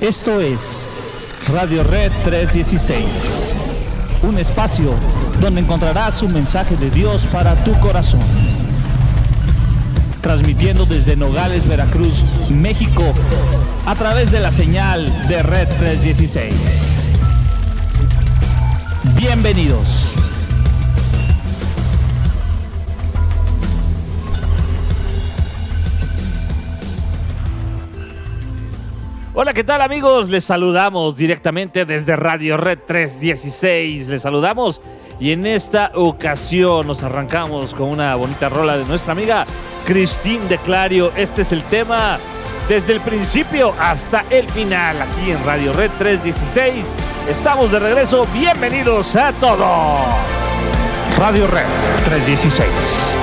Esto es Radio Red 316, un espacio donde encontrarás un mensaje de Dios para tu corazón. Transmitiendo desde Nogales, Veracruz, México, a través de la señal de Red 316. Bienvenidos. Hola, ¿qué tal amigos? Les saludamos directamente desde Radio Red 316. Les saludamos y en esta ocasión nos arrancamos con una bonita rola de nuestra amiga Cristín de Clario. Este es el tema desde el principio hasta el final aquí en Radio Red 316. Estamos de regreso. Bienvenidos a todos. Radio Red 316.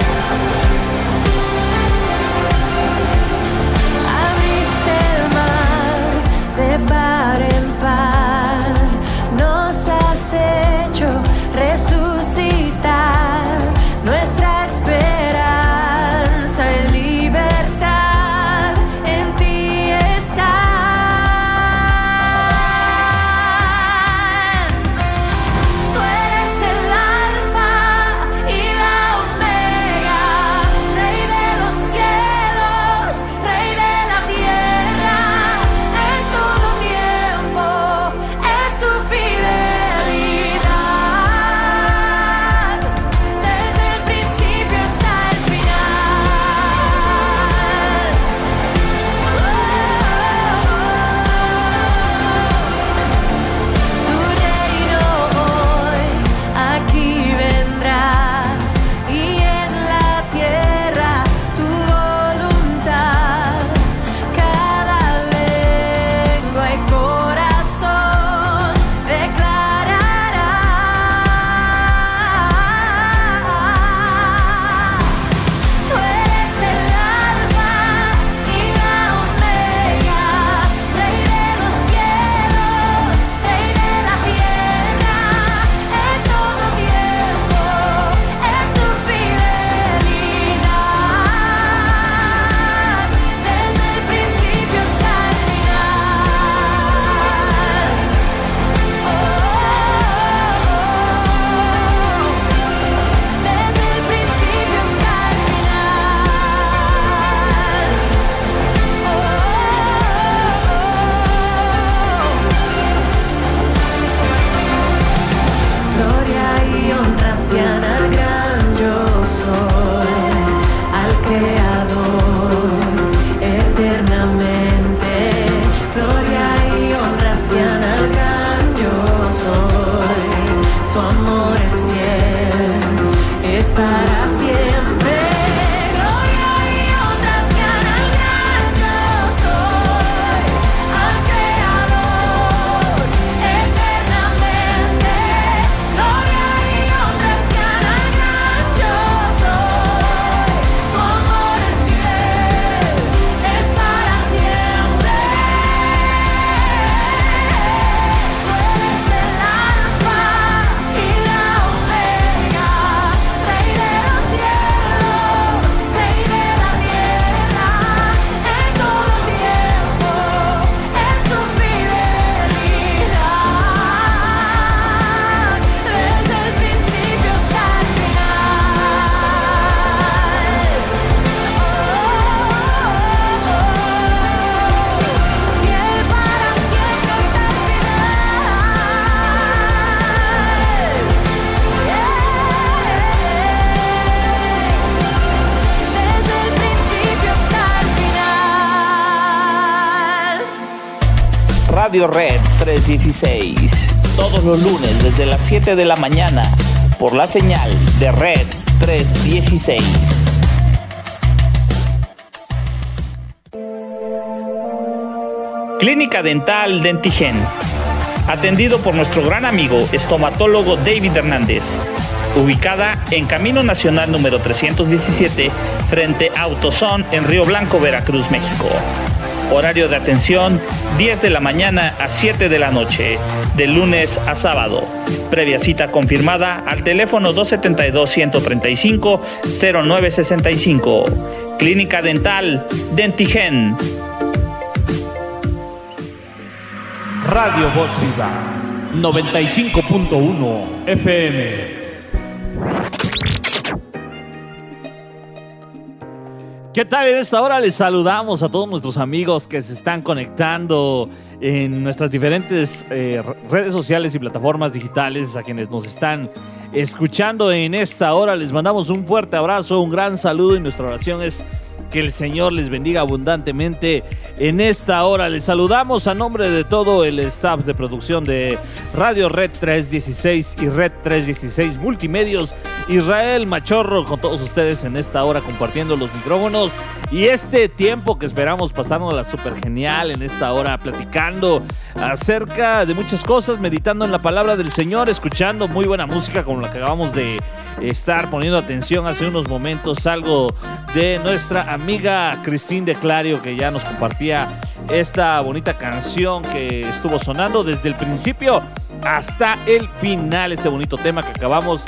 Radio Red 316. Todos los lunes desde las 7 de la mañana por la señal de Red 316. Clínica Dental Dentigen. Atendido por nuestro gran amigo estomatólogo David Hernández. Ubicada en Camino Nacional número 317 frente a Autosón en Río Blanco, Veracruz, México. Horario de atención 10 de la mañana a 7 de la noche, de lunes a sábado. Previa cita confirmada al teléfono 272-135-0965. Clínica Dental Dentigen Radio Voz Viva 95.1 FM. ¿Qué tal? En esta hora les saludamos a todos nuestros amigos que se están conectando en nuestras diferentes eh, redes sociales y plataformas digitales, a quienes nos están escuchando en esta hora. Les mandamos un fuerte abrazo, un gran saludo y nuestra oración es que el Señor les bendiga abundantemente en esta hora. Les saludamos a nombre de todo el staff de producción de Radio Red 316 y Red 316 Multimedios. Israel Machorro con todos ustedes en esta hora compartiendo los micrófonos y este tiempo que esperamos pasándola súper genial en esta hora platicando acerca de muchas cosas, meditando en la palabra del Señor, escuchando muy buena música como la que acabamos de estar poniendo atención hace unos momentos, algo de nuestra amiga Cristín de Clario que ya nos compartía esta bonita canción que estuvo sonando desde el principio hasta el final, este bonito tema que acabamos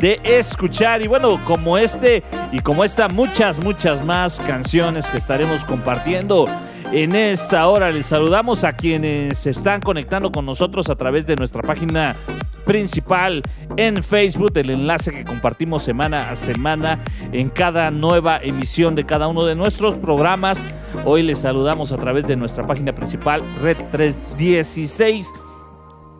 de escuchar. Y bueno, como este y como esta, muchas, muchas más canciones que estaremos compartiendo en esta hora. Les saludamos a quienes se están conectando con nosotros a través de nuestra página principal en Facebook, el enlace que compartimos semana a semana en cada nueva emisión de cada uno de nuestros programas. Hoy les saludamos a través de nuestra página principal, Red 316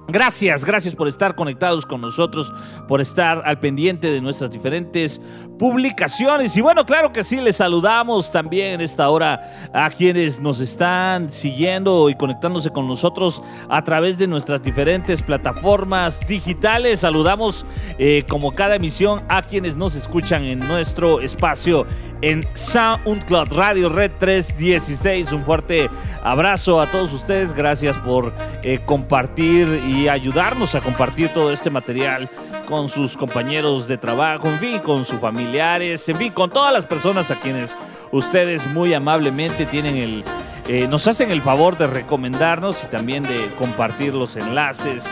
Gracias, gracias por estar conectados con nosotros, por estar al pendiente de nuestras diferentes publicaciones. Y bueno, claro que sí, les saludamos también en esta hora a quienes nos están siguiendo y conectándose con nosotros a través de nuestras diferentes plataformas digitales. Saludamos eh, como cada emisión a quienes nos escuchan en nuestro espacio en SoundCloud Radio Red 316. Un fuerte abrazo a todos ustedes. Gracias por eh, compartir y ayudarnos a compartir todo este material con sus compañeros de trabajo, en fin, con sus familiares, en fin, con todas las personas a quienes ustedes muy amablemente tienen el, eh, nos hacen el favor de recomendarnos y también de compartir los enlaces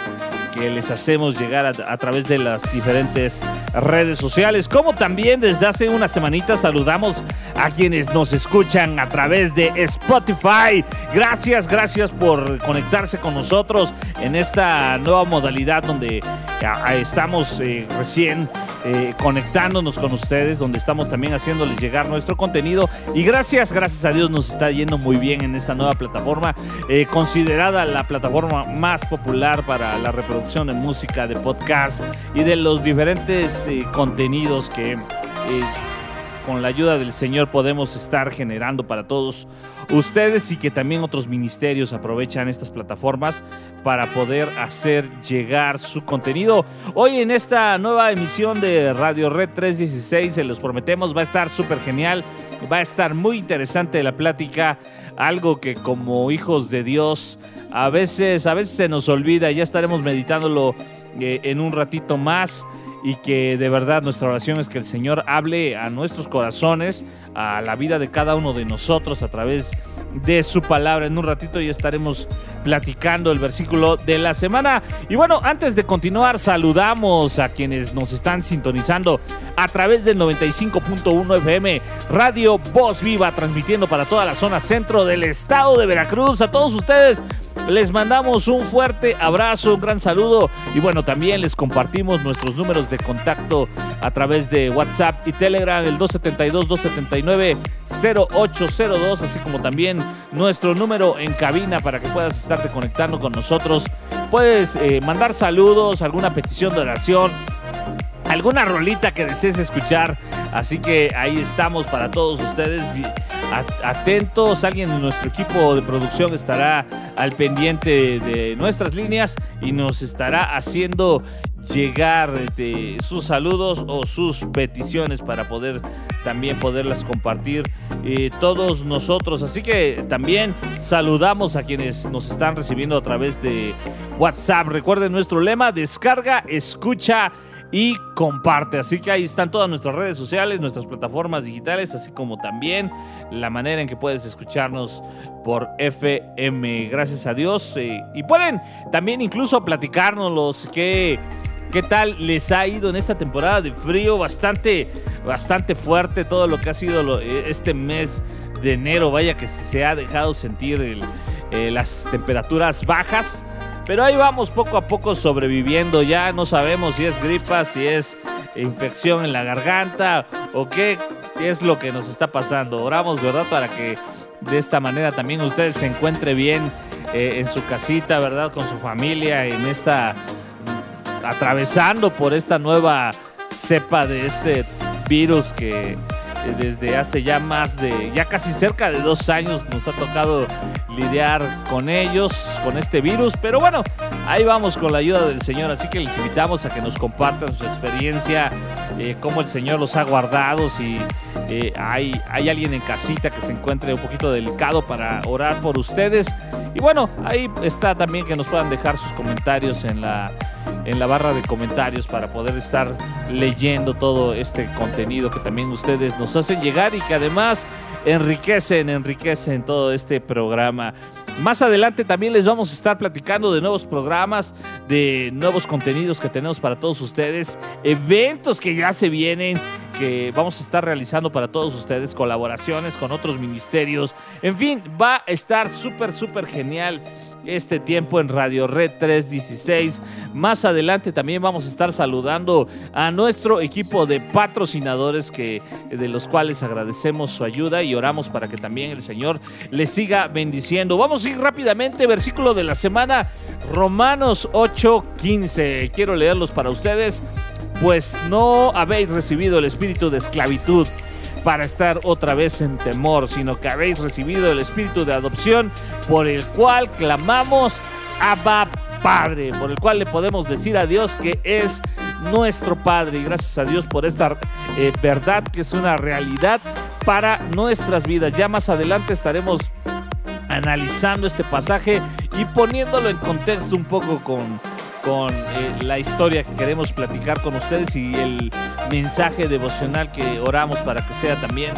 que les hacemos llegar a, través de las diferentes redes sociales, como también desde hace unas semanitas saludamos a quienes nos escuchan a través de Spotify. Gracias, gracias por conectarse con nosotros en esta nueva modalidad donde estamos eh, recién eh, conectándonos con ustedes, donde estamos también haciéndoles llegar nuestro contenido. Y gracias, gracias a Dios nos está yendo muy bien en esta nueva plataforma, eh, considerada la plataforma más popular para la reproducción de música, de podcast y de los diferentes eh, contenidos que con la ayuda del Señor podemos estar generando para todos ustedes y que también otros ministerios aprovechan estas plataformas para poder hacer llegar su contenido. Hoy en esta nueva emisión de Radio Red 316, se los prometemos, va a estar súper genial, va a estar muy interesante la plática, algo que como hijos de Dios a veces, a veces se nos olvida, ya estaremos meditándolo eh, en un ratito más y que de verdad nuestra oración es que el Señor hable a nuestros corazones, a la vida de cada uno de nosotros a través de su palabra. En un ratito ya estaremos platicando el versículo de la semana. Y bueno, antes de continuar, saludamos a quienes nos están sintonizando a través del 95.1 FM Radio Voz Viva, transmitiendo para toda la zona centro del estado de Veracruz. A todos ustedes les mandamos un fuerte abrazo, un gran saludo y bueno, también les compartimos nuestros números de contacto a través de WhatsApp y Telegram, el 272-279-0802, así como también nuestro número en cabina para que puedas estarte conectando con nosotros. Puedes eh, mandar saludos, alguna petición de oración, alguna rolita que desees escuchar. Así que ahí estamos para todos ustedes. Atentos, alguien de nuestro equipo de producción estará al pendiente de nuestras líneas y nos estará haciendo llegar de sus saludos o sus peticiones para poder también poderlas compartir eh, todos nosotros. Así que también saludamos a quienes nos están recibiendo a través de WhatsApp. Recuerden nuestro lema, descarga, escucha y comparte. Así que ahí están todas nuestras redes sociales, nuestras plataformas digitales, así como también la manera en que puedes escucharnos por FM. Gracias a Dios. Eh, y pueden también incluso platicarnos qué, qué tal les ha ido en esta temporada de frío, bastante, bastante fuerte todo lo que ha sido este mes de enero. Vaya que se ha dejado sentir eh, las temperaturas bajas. Pero ahí vamos poco a poco sobreviviendo. Ya no sabemos si es gripa, si es infección en la garganta o qué, es lo que nos está pasando. Oramos, ¿verdad? Para que de esta manera también ustedes se encuentren bien eh, en su casita, ¿verdad? Con su familia, en esta. atravesando por esta nueva cepa de este virus que desde hace ya más de, ya casi cerca de dos años nos ha tocado lidiar con ellos, con este virus. Pero bueno, ahí vamos con la ayuda del Señor. Así que les invitamos a que nos compartan su experiencia, eh, cómo el Señor los ha guardado, si eh, hay, hay alguien en casita que se encuentre un poquito delicado para orar por ustedes. Y bueno, ahí está también que nos puedan dejar sus comentarios en la en la barra de comentarios para poder estar leyendo todo este contenido que también ustedes nos hacen llegar y que además enriquecen, enriquecen todo este programa. Más adelante también les vamos a estar platicando de nuevos programas, de nuevos contenidos que tenemos para todos ustedes, eventos que ya se vienen, que vamos a estar realizando para todos ustedes, colaboraciones con otros ministerios. En fin, va a estar súper, súper genial este tiempo en Radio Red 316. Más adelante también vamos a estar saludando a nuestro equipo de patrocinadores que de los cuales agradecemos su ayuda y oramos para que también el Señor les siga bendiciendo. Vamos a ir rápidamente versículo de la semana Romanos 8:15. Quiero leerlos para ustedes. Pues no habéis recibido el espíritu de esclavitud para estar otra vez en temor, sino que habéis recibido el espíritu de adopción por el cual clamamos Abba Padre, por el cual le podemos decir a Dios que es nuestro Padre. Y gracias a Dios por esta eh, verdad que es una realidad para nuestras vidas. Ya más adelante estaremos analizando este pasaje y poniéndolo en contexto un poco con con eh, la historia que queremos platicar con ustedes y el mensaje devocional que oramos para que sea también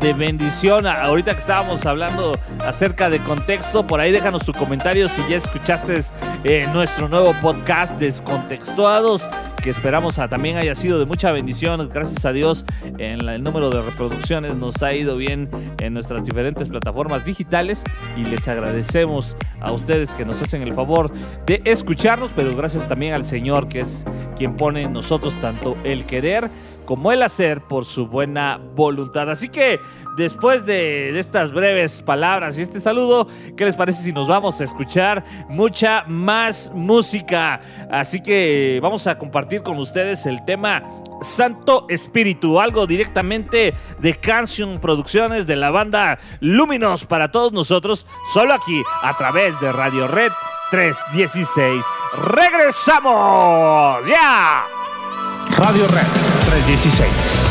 de bendición. Ahorita que estábamos hablando acerca de contexto, por ahí déjanos tu comentario si ya escuchaste eh, nuestro nuevo podcast Descontextuados que esperamos también haya sido de mucha bendición. Gracias a Dios, en el número de reproducciones nos ha ido bien en nuestras diferentes plataformas digitales y les agradecemos a ustedes que nos hacen el favor de escucharnos, pero gracias también al Señor que es quien pone en nosotros tanto el querer como el hacer por su buena voluntad. Así que después de, estas breves palabras y este saludo, ¿qué les parece si nos vamos a escuchar mucha más música? Así que vamos a compartir con ustedes el tema Santo Espíritu, algo directamente de Canción Producciones de la banda Luminos para todos nosotros, solo aquí a través de Radio Red 316. ¡Regresamos! ¡Ya! Radio Red 316.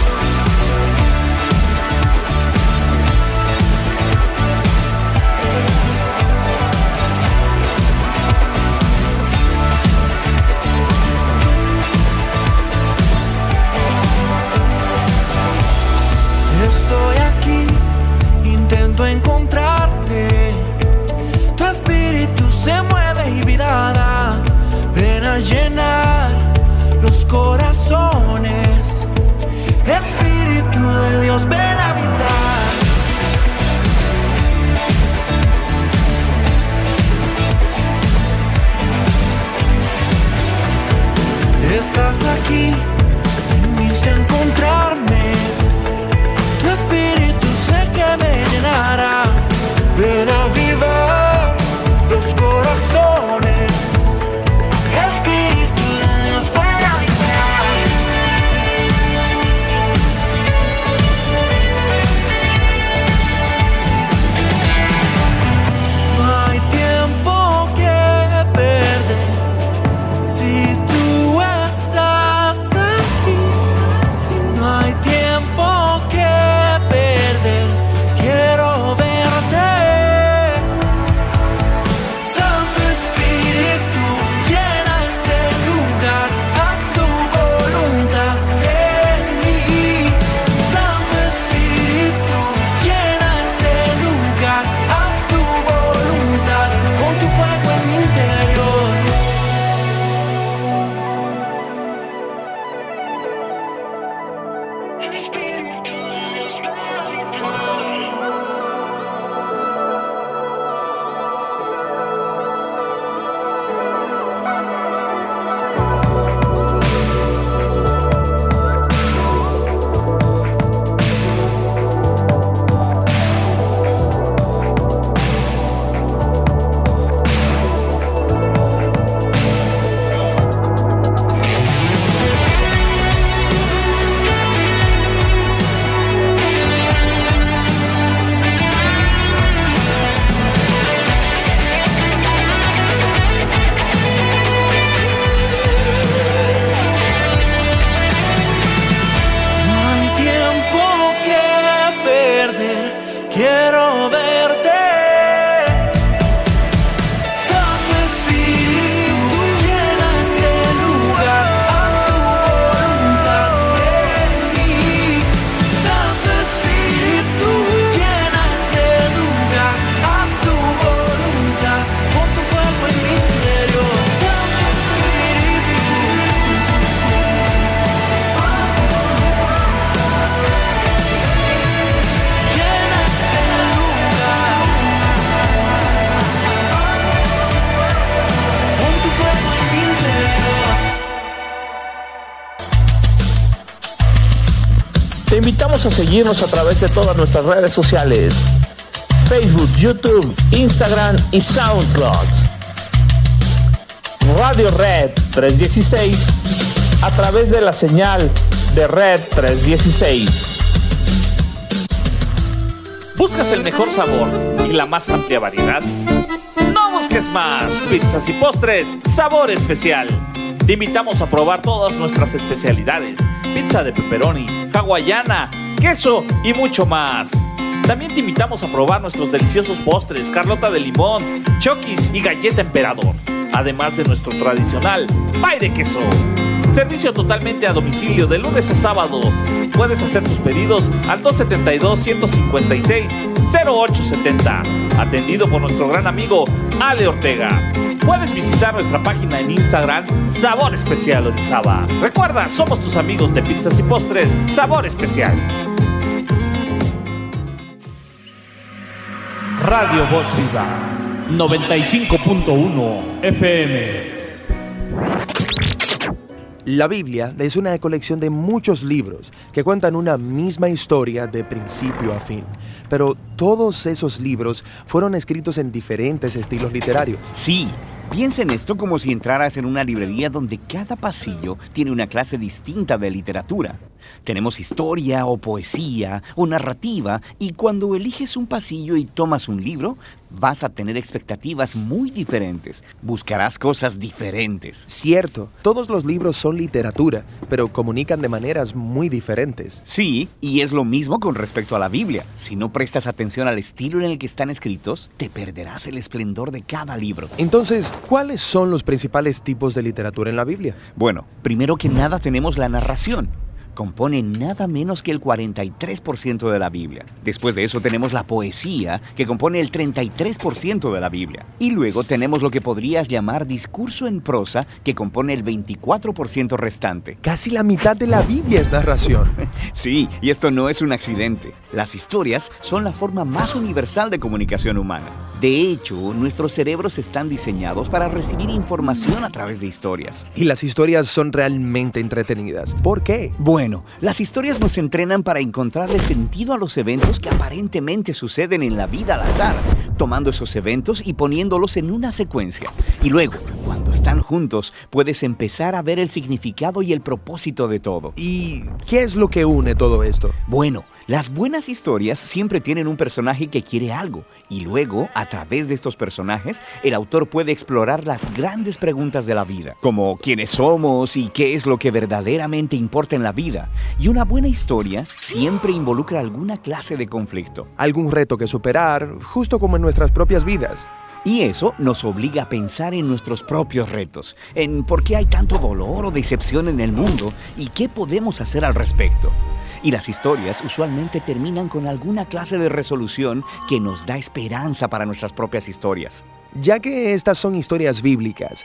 A seguirnos a través de todas nuestras redes sociales. Facebook, YouTube, Instagram y SoundCloud. Radio Red 316 a través de la señal de Red 316. ¿Buscas el mejor sabor y la más amplia variedad? No busques más. Pizzas y postres, sabor especial. Te invitamos a probar todas nuestras especialidades. Pizza de pepperoni, hawaiana, queso y mucho más. También te invitamos a probar nuestros deliciosos postres, carlota de limón, chokis y galleta emperador. Además de nuestro tradicional pay de queso. Servicio totalmente a domicilio de lunes a sábado. Puedes hacer tus pedidos al 272-156-0870. Atendido por nuestro gran amigo Ale Ortega. Puedes visitar nuestra página en Instagram Sabor Especial Orizaba. Recuerda, somos tus amigos de pizzas y postres Sabor Especial. Radio Voz Viva 95.1 FM. La Biblia es una colección de muchos libros que cuentan una misma historia de principio a fin, pero todos esos libros fueron escritos en diferentes estilos literarios. Sí, piensa en esto como si entraras en una librería donde cada pasillo tiene una clase distinta de literatura. Tenemos historia o poesía o narrativa y cuando eliges un pasillo y tomas un libro, vas a tener expectativas muy diferentes. Buscarás cosas diferentes. Cierto, todos los libros son literatura, pero comunican de maneras muy diferentes. Sí, y es lo mismo con respecto a la Biblia. Si no prestas atención al estilo en el que están escritos, te perderás el esplendor de cada libro. Entonces, ¿cuáles son los principales tipos de literatura en la Biblia? Bueno, primero que nada tenemos la narración compone nada menos que el 43% de la Biblia. Después de eso tenemos la poesía, que compone el 33% de la Biblia. Y luego tenemos lo que podrías llamar discurso en prosa, que compone el 24% restante. Casi la mitad de la Biblia es narración. Sí, y esto no es un accidente. Las historias son la forma más universal de comunicación humana. De hecho, nuestros cerebros están diseñados para recibir información a través de historias. Y las historias son realmente entretenidas. ¿Por qué? Bueno, las historias nos entrenan para encontrarle sentido a los eventos que aparentemente suceden en la vida al azar, tomando esos eventos y poniéndolos en una secuencia. Y luego, cuando están juntos, puedes empezar a ver el significado y el propósito de todo. ¿Y qué es lo que une todo esto? Bueno, las buenas historias siempre tienen un personaje que quiere algo y luego, a través de estos personajes, el autor puede explorar las grandes preguntas de la vida, como quiénes somos y qué es lo que verdaderamente importa en la vida. Y una buena historia siempre involucra alguna clase de conflicto. Algún reto que superar, justo como en nuestras propias vidas. Y eso nos obliga a pensar en nuestros propios retos, en por qué hay tanto dolor o decepción en el mundo y qué podemos hacer al respecto. Y las historias usualmente terminan con alguna clase de resolución que nos da esperanza para nuestras propias historias. Ya que estas son historias bíblicas,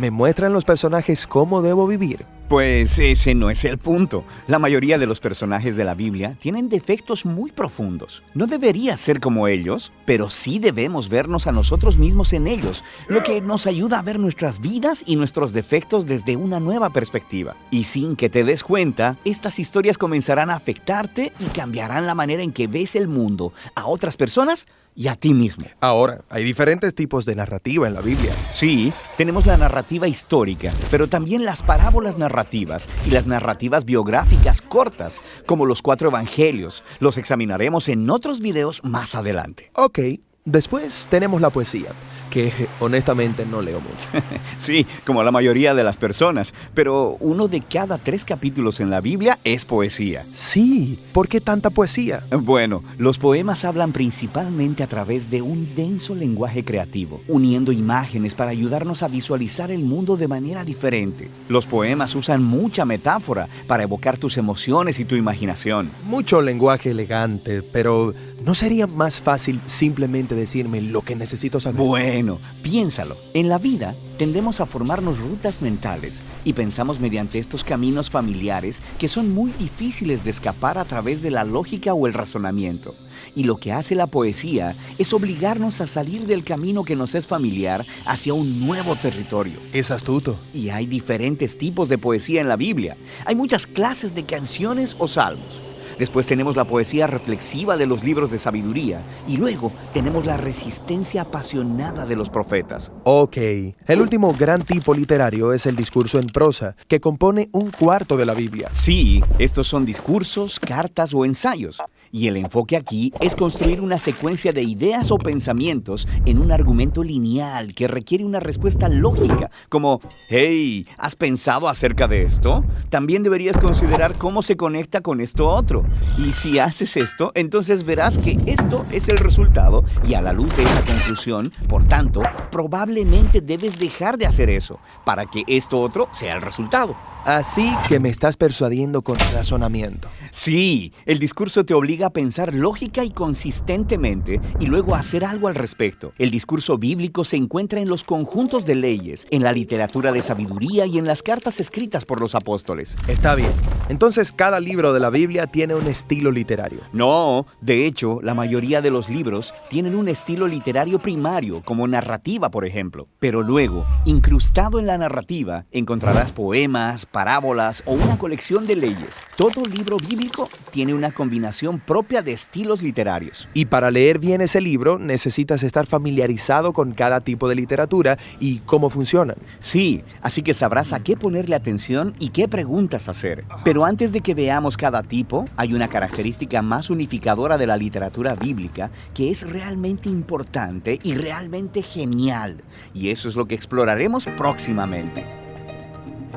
¿me muestran los personajes cómo debo vivir? Pues ese no es el punto. La mayoría de los personajes de la Biblia tienen defectos muy profundos. No debería ser como ellos, pero sí debemos vernos a nosotros mismos en ellos, lo que nos ayuda a ver nuestras vidas y nuestros defectos desde una nueva perspectiva. Y sin que te des cuenta, estas historias comenzarán a afectarte y cambiarán la manera en que ves el mundo a otras personas y a ti mismo. Ahora, hay diferentes tipos de narrativa en la Biblia. Sí, tenemos la narrativa histórica, pero también las parábolas narrativas y las narrativas biográficas cortas, como los cuatro evangelios. Los examinaremos en otros videos más adelante. Ok, después tenemos la poesía, que honestamente no leo mucho. Sí, como la mayoría de las personas, pero uno de cada tres capítulos en la Biblia es poesía. Sí, ¿por qué tanta poesía? Bueno, los poemas hablan principalmente a través de un denso lenguaje creativo, uniendo imágenes para ayudarnos a visualizar el mundo de manera diferente. Los poemas usan mucha metáfora para evocar tus emociones y tu imaginación. Mucho lenguaje elegante, pero ¿no sería más fácil simplemente decirme lo que necesito saber? Bueno, piénsalo. En la vida tendemos a formarnos rutas mentales y pensamos mediante estos caminos familiares que son muy difíciles de escapar a través de la lógica o el razonamiento. Y lo que hace la poesía es obligarnos a salir del camino que nos es familiar hacia un nuevo territorio. Es astuto. Y hay diferentes tipos de poesía en la Biblia. Hay muchas clases de canciones o salmos. Después tenemos la poesía reflexiva de los libros de sabiduría. Y luego tenemos la resistencia apasionada de los profetas. Ok, el último gran tipo literario es el discurso en prosa, que compone un cuarto de la Biblia. Sí, estos son discursos, cartas o ensayos. Y el enfoque aquí es construir una secuencia de ideas o pensamientos en un argumento lineal que requiere una respuesta lógica, como, hey, ¿has pensado acerca de esto? También deberías considerar cómo se conecta con esto otro. Y si haces esto, entonces verás que esto es el resultado y a la luz de esa conclusión, por tanto, probablemente debes dejar de hacer eso para que esto otro sea el resultado. Así que me estás persuadiendo con razonamiento. Sí, el discurso te obliga a pensar lógica y consistentemente y luego a hacer algo al respecto. El discurso bíblico se encuentra en los conjuntos de leyes, en la literatura de sabiduría y en las cartas escritas por los apóstoles. Está bien. Entonces cada libro de la Biblia tiene un estilo literario. No, de hecho, la mayoría de los libros tienen un estilo literario primario, como narrativa, por ejemplo. Pero luego, incrustado en la narrativa, encontrarás poemas, parábolas o una colección de leyes. Todo libro bíblico tiene una combinación propia de estilos literarios. Y para leer bien ese libro necesitas estar familiarizado con cada tipo de literatura y cómo funcionan. Sí, así que sabrás a qué ponerle atención y qué preguntas hacer. Pero antes de que veamos cada tipo, hay una característica más unificadora de la literatura bíblica que es realmente importante y realmente genial. Y eso es lo que exploraremos próximamente.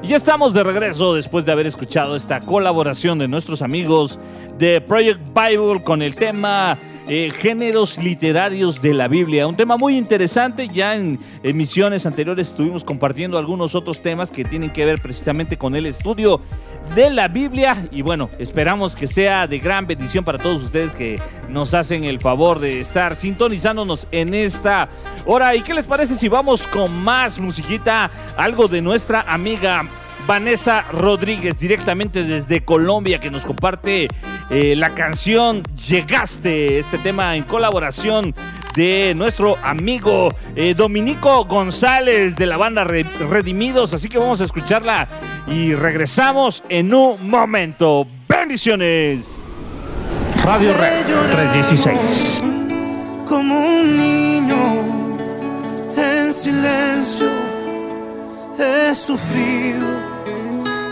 Y ya estamos de regreso después de haber escuchado esta colaboración de nuestros amigos de Project Bible con el tema eh, géneros literarios de la Biblia. Un tema muy interesante. Ya en emisiones anteriores estuvimos compartiendo algunos otros temas que tienen que ver precisamente con el estudio de la Biblia. Y bueno, esperamos que sea de gran bendición para todos ustedes que nos hacen el favor de estar sintonizándonos en esta hora. ¿Y qué les parece si vamos con más musiquita? Algo de nuestra amiga Vanessa Rodríguez, directamente desde Colombia, que nos comparte eh, la canción Llegaste, este tema en colaboración de nuestro amigo eh, Dominico González de la banda Re- Redimidos. Así que vamos a escucharla y regresamos en un momento. Bendiciones. Radio Red 316. como un niño en silencio he sufrido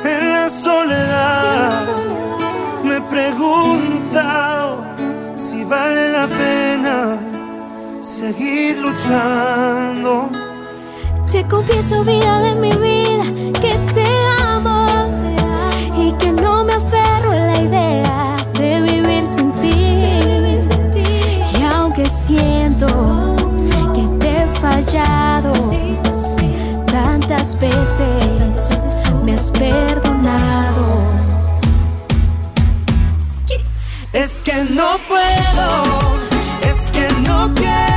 en la soledad preguntado si vale la pena seguir luchando Te confieso, vida de mi vida, que te amo y que no me aferro a la idea de vivir sin ti. Y aunque siento que te he fallado tantas veces, me has perdonado. Es que no puedo, es que no quiero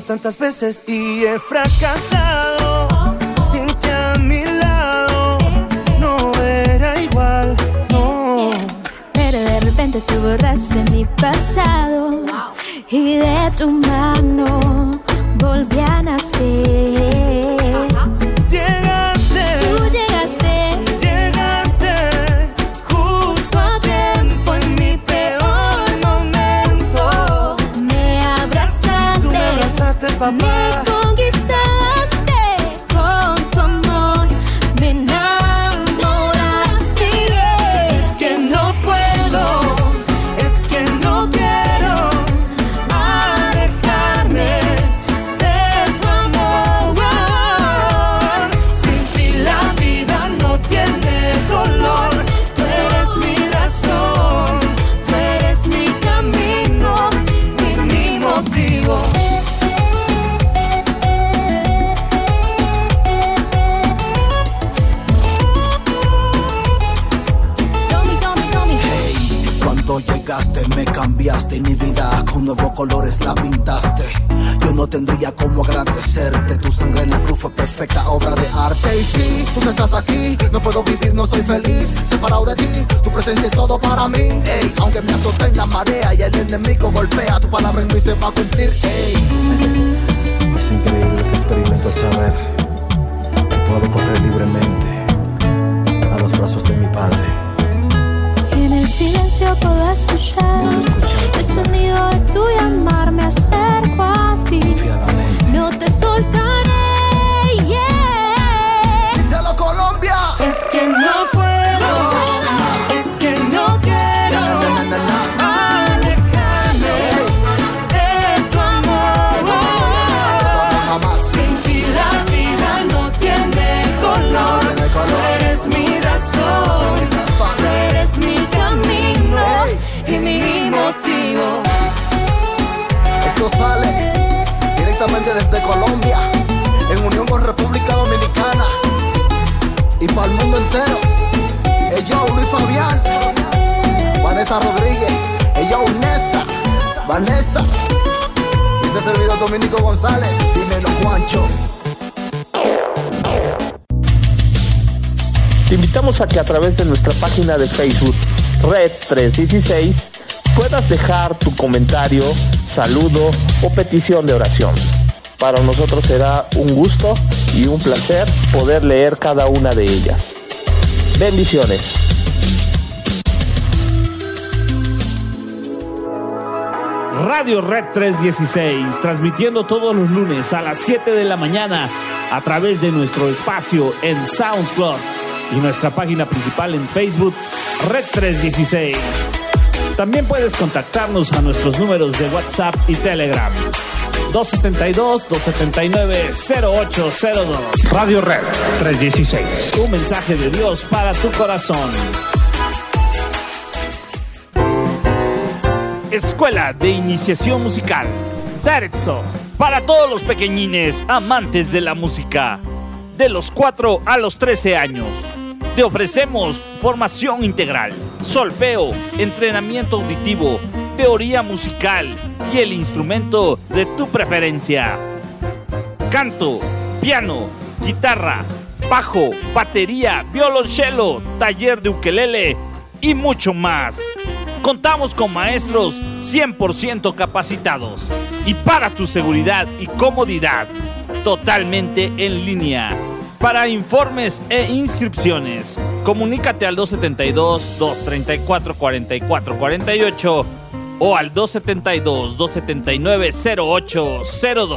tantas veces y he fracasado. Sin ti a mi lado no era igual, no. Pero de repente tú borraste mi pasado y de tu mano volví a nacer. Desde Colombia, en unión con República Dominicana y para el mundo entero. Ello Luis Fabián, Vanessa Rodríguez, ello Nessa, Vanessa, y este servidor Dominico González, dímelo Juancho. Te invitamos a que a través de nuestra página de Facebook, Red 316, puedas dejar tu comentario, saludo o petición de oración. Para nosotros será un gusto y un placer poder leer cada una de ellas. Bendiciones. Radio Red 316, transmitiendo todos los lunes a las 7 de la mañana a través de nuestro espacio en SoundCloud y nuestra página principal en Facebook, Red 316. También puedes contactarnos a nuestros números de WhatsApp y Telegram. 272-279-0802. Radio Red 316. Un mensaje de Dios para tu corazón. Escuela de Iniciación Musical. Terzo. Para todos los pequeñines amantes de la música. De los 4 a los 13 años. Te ofrecemos formación integral, solfeo, entrenamiento auditivo, teoría musical y el instrumento de tu preferencia. Canto, piano, guitarra, bajo, batería, violonchelo, taller de ukelele y mucho más. Contamos con maestros 100% capacitados y para tu seguridad y comodidad, totalmente en línea. Para informes e inscripciones, comunícate al 272-234-4448 o al 272-279-0802.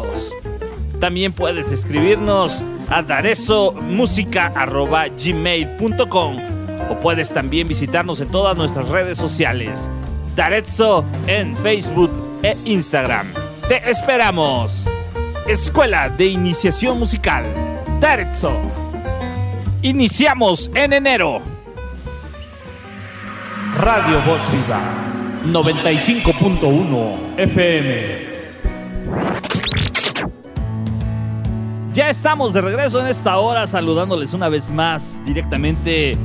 También puedes escribirnos a darezomusica.gmail.com o puedes también visitarnos en todas nuestras redes sociales. Darezzo en Facebook e Instagram. ¡Te esperamos! Escuela de Iniciación Musical. Darezzo. Iniciamos en enero. Radio Voz Viva 95.1 FM. Ya estamos de regreso en esta hora saludándoles una vez más directamente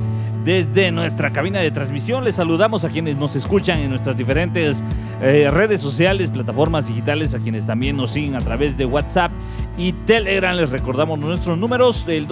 desde nuestra cabina de transmisión. Les saludamos a quienes nos escuchan en nuestras diferentes eh, redes sociales, plataformas digitales, a quienes también nos siguen a través de WhatsApp y Telegram. Les recordamos nuestros números, el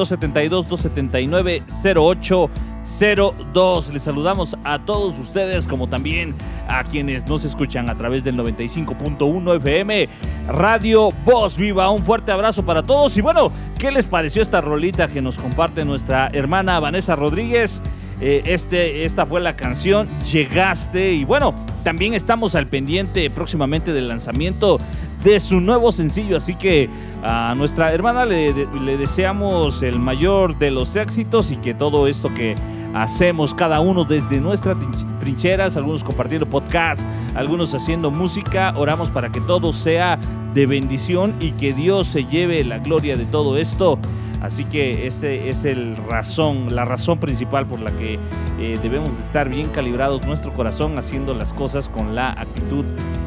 272-279-0802. Les saludamos a todos ustedes, como también a quienes nos escuchan a través del 95.1 FM Radio Voz Viva. Un fuerte abrazo para todos. Y bueno, ¿qué les pareció esta rolita que nos comparte nuestra hermana Vanessa Rodríguez? Eh, este, esta fue la canción Llegaste. Y bueno, también estamos al pendiente próximamente del lanzamiento de su nuevo sencillo. Así que a nuestra hermana le, le deseamos el mayor de los éxitos y que todo esto que hacemos cada uno desde nuestras trin- trincheras, algunos compartiendo podcast, algunos haciendo música, oramos para que todo sea de bendición y que Dios se lleve la gloria de todo esto. Así que ese es el razón, la razón principal por la que eh, debemos de estar bien calibrados nuestro corazón haciendo las cosas con la actitud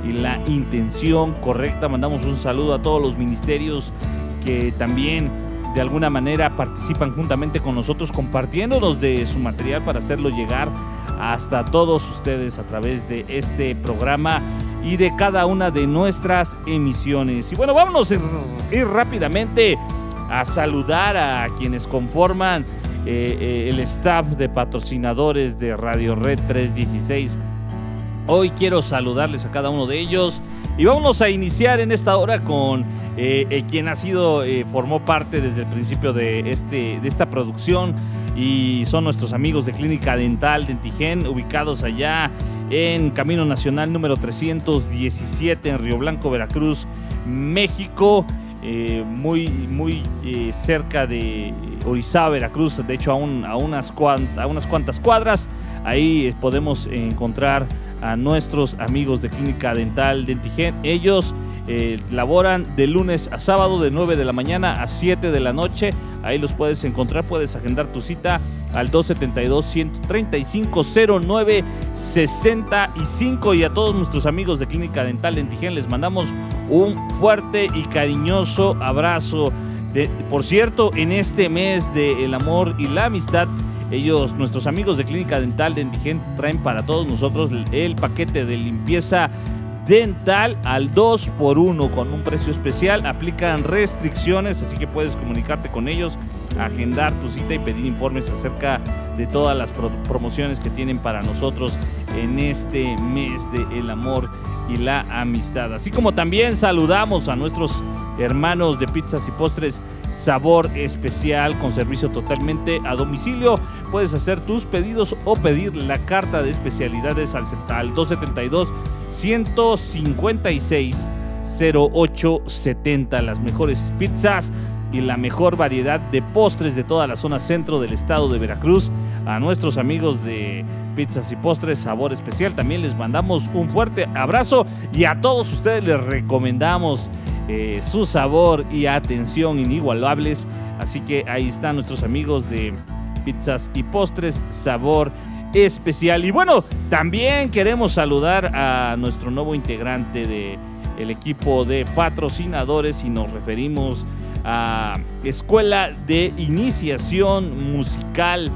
y la intención correcta. Mandamos un saludo a todos los ministerios que también de alguna manera participan juntamente con nosotros compartiéndonos de su material para hacerlo llegar hasta todos ustedes a través de este programa y de cada una de nuestras emisiones. Y bueno, vámonos a ir, rápidamente a saludar a quienes conforman eh, eh, el staff de patrocinadores de Radio Red 316. Hoy quiero saludarles a cada uno de ellos y vámonos a iniciar en esta hora con eh, quien ha sido, eh, formó parte desde el principio de, este, de esta producción y son nuestros amigos de Clínica Dental Dentigen, ubicados allá en Camino Nacional número 317 en Río Blanco, Veracruz, México. eh, muy, muy eh, cerca de Orizaba, Veracruz, de hecho a, un- a unas cuan- a unas cuantas cuadras. Ahí podemos encontrar a nuestros amigos de Clínica Dental Dentigen. Ellos eh, laboran de lunes a sábado de 9 de la mañana a 7 de la noche. Ahí los puedes encontrar, puedes agendar tu cita al 272-135-0965 y a todos nuestros amigos de Clínica Dental Dentigen les mandamos un fuerte y cariñoso abrazo. De- por cierto, en este mes del amor y la amistad, ellos, nuestros amigos de Clínica Dental Dentigen, traen para todos nosotros el, el paquete de limpieza dental al 2 por 1 con un precio especial. Aplican restricciones, así que puedes comunicarte con ellos, agendar tu cita y pedir informes acerca de todas las pro- promociones que tienen para nosotros en este mes del amor y la amistad. Así como también saludamos a nuestros hermanos de pizzas y postres sabor especial con servicio totalmente a domicilio. Puedes hacer tus pedidos o pedir la carta de especialidades al, set- al 272 156 0870. Las mejores pizzas y la mejor variedad de postres de toda la zona centro del estado de Veracruz. A nuestros amigos de Pizzas y Postres Sabor Especial también les mandamos un fuerte abrazo y a todos ustedes les recomendamos eh, su sabor y atención inigualables. Así que ahí están nuestros amigos de Pizzas y Postres Sabor Especial. Y bueno, también queremos saludar a nuestro nuevo integrante de el equipo de patrocinadores y nos referimos a Escuela de Iniciación Musical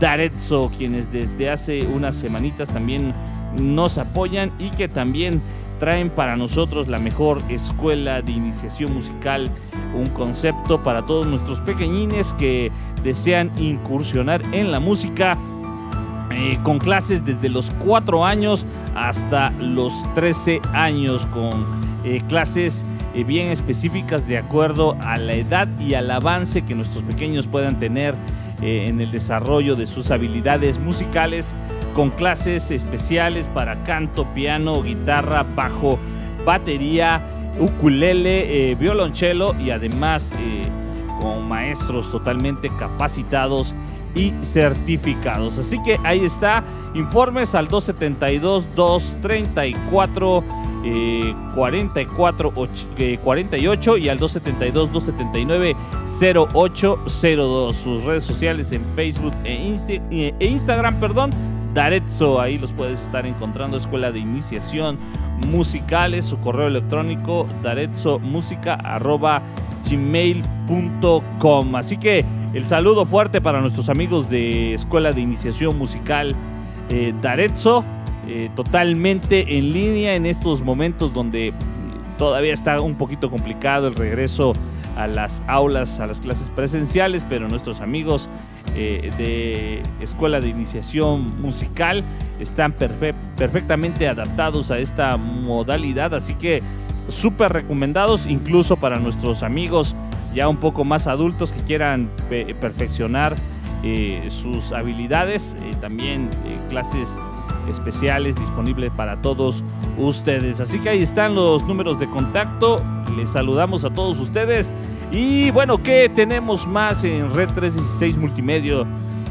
Darezzo, quienes desde hace unas semanitas también nos apoyan y que también traen para nosotros la mejor escuela de iniciación musical, un concepto para todos nuestros pequeñines que desean incursionar en la música eh, con clases desde los 4 años hasta los 13 años, con eh, clases eh, bien específicas de acuerdo a la edad y al avance que nuestros pequeños puedan tener en el desarrollo de sus habilidades musicales, con clases especiales para canto, piano, guitarra, bajo, batería, ukulele, eh, violonchelo y además eh, con maestros totalmente capacitados y certificados. Así que ahí está, informes al 272-234. eh, 44 och- eh, 48 y al 272 279 0802 sus redes sociales en Facebook e, e Instagram perdón Darezzo ahí los puedes estar encontrando escuela de iniciación musicales su correo electrónico gmail.com así que el saludo fuerte para nuestros amigos de escuela de iniciación musical eh, Darezzo eh, totalmente en línea en estos momentos donde todavía está un poquito complicado el regreso a las aulas, a las clases presenciales, pero nuestros amigos eh, de Escuela de Iniciación Musical están perfe- perfectamente adaptados a esta modalidad, así que súper recomendados incluso para nuestros amigos ya un poco más adultos que quieran pe- perfeccionar eh, sus habilidades, eh, también clases especiales disponibles para todos ustedes. Así que ahí están los números de contacto. Les saludamos a todos ustedes. Y bueno, ¿qué tenemos más en Red 316 Multimedia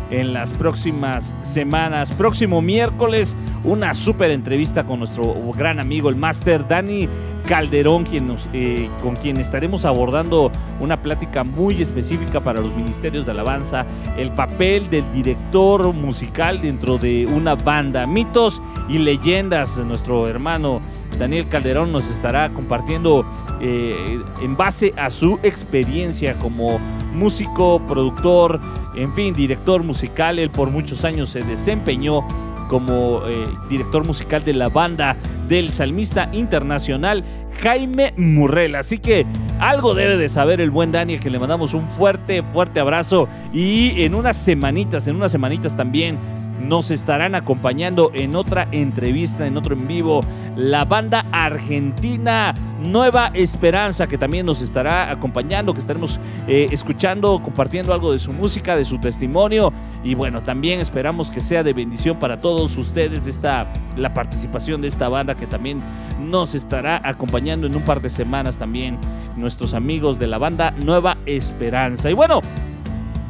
en las próximas semanas? Próximo miércoles, una súper entrevista con nuestro gran amigo, el máster Dani Calderón, quien eh, con quien estaremos abordando una plática muy específica para los ministerios de alabanza, el papel del director musical dentro de una banda, mitos y leyendas. Nuestro hermano Daniel Calderón nos estará compartiendo eh, en base a su experiencia como músico, productor, en fin, director musical. Él por muchos años se desempeñó como eh, director musical de la banda del salmista internacional Jaime Murrell. Así que algo debe de saber el buen Dani, que le mandamos un fuerte, fuerte abrazo. Y en unas semanitas, en unas semanitas también nos estarán acompañando en otra entrevista, en otro en vivo, la banda argentina Nueva Esperanza, que también nos estará acompañando, que estaremos eh, escuchando, compartiendo algo de su música, de su testimonio. Y bueno, también esperamos que sea de bendición para todos ustedes esta, la participación de esta banda que también nos estará acompañando en un par de semanas también nuestros amigos de la banda Nueva Esperanza. Y bueno,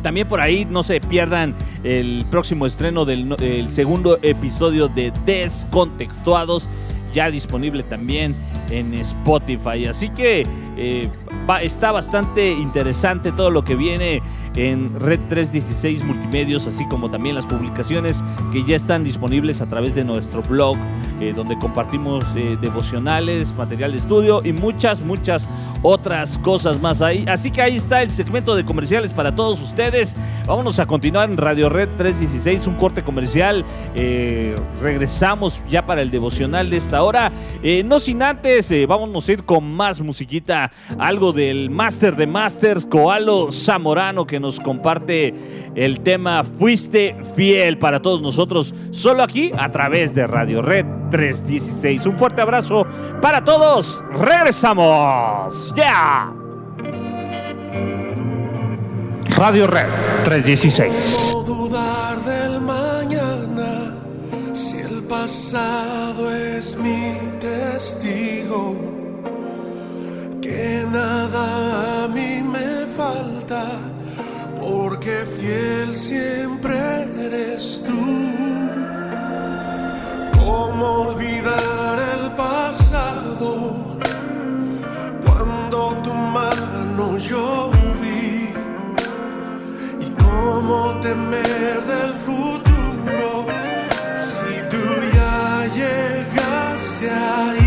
también por ahí no se pierdan el próximo estreno del, del segundo episodio de Descontextuados, ya disponible también en Spotify. Así que eh, está bastante interesante todo lo que viene en Red 316 Multimedios, así como también las publicaciones que ya están disponibles a través de nuestro blog, eh, donde compartimos eh, devocionales, material de estudio y muchas, muchas otras cosas más ahí. Así que ahí está el segmento de comerciales para todos ustedes. Vámonos a continuar en Radio Red 316, un corte comercial. Eh, regresamos ya para el devocional de esta hora. Eh, no sin antes, eh, vámonos a ir con más musiquita. Algo del Master de Masters, Coalo Zamorano, que nos comparte el tema Fuiste fiel para todos nosotros, solo aquí a través de Radio Red 316. Un fuerte abrazo para todos. Regresamos. ¡Ya! Radio Red 316. No dudar del mañana si el pasado es mi testigo. Que nada a mí me falta porque fiel siempre eres tú. ¿Cómo olvidar el pasado cuando tu mano yo vi? ¿Y cómo temer del futuro si tú ya llegaste ahí?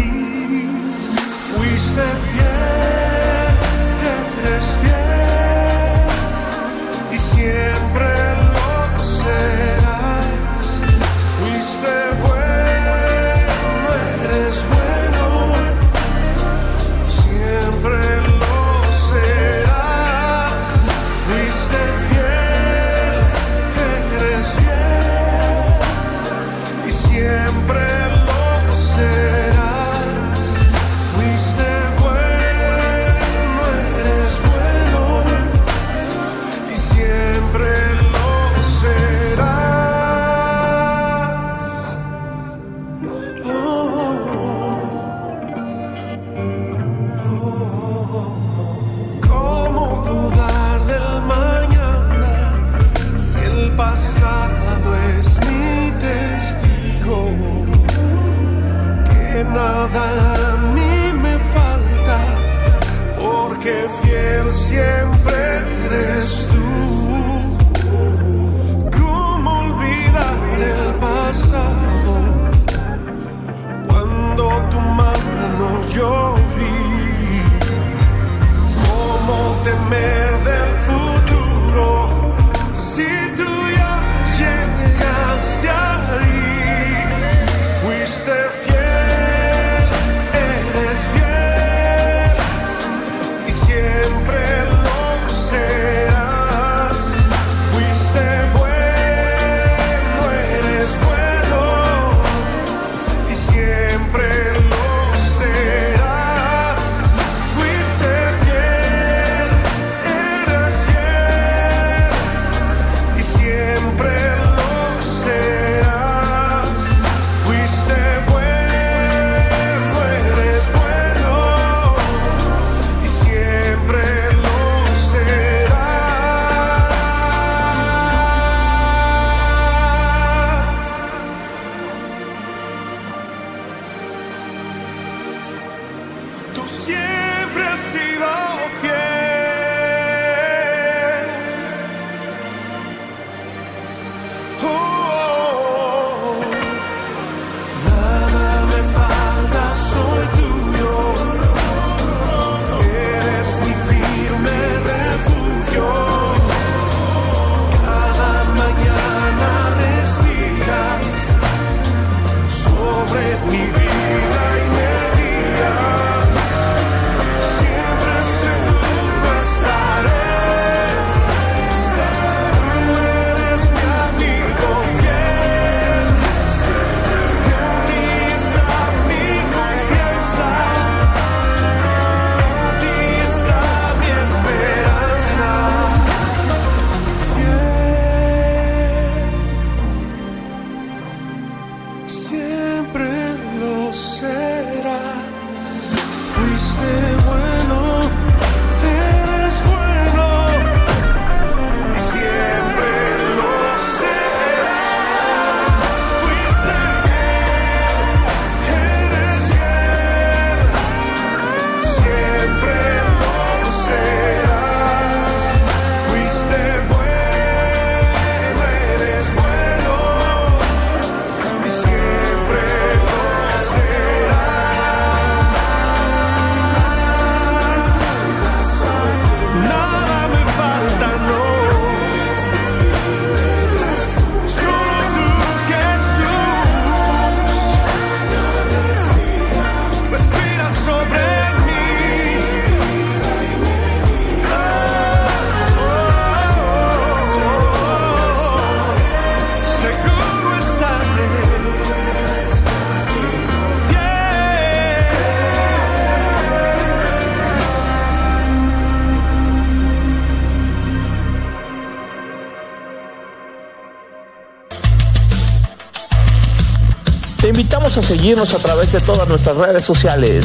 Invitamos a seguirnos a través de todas nuestras redes sociales.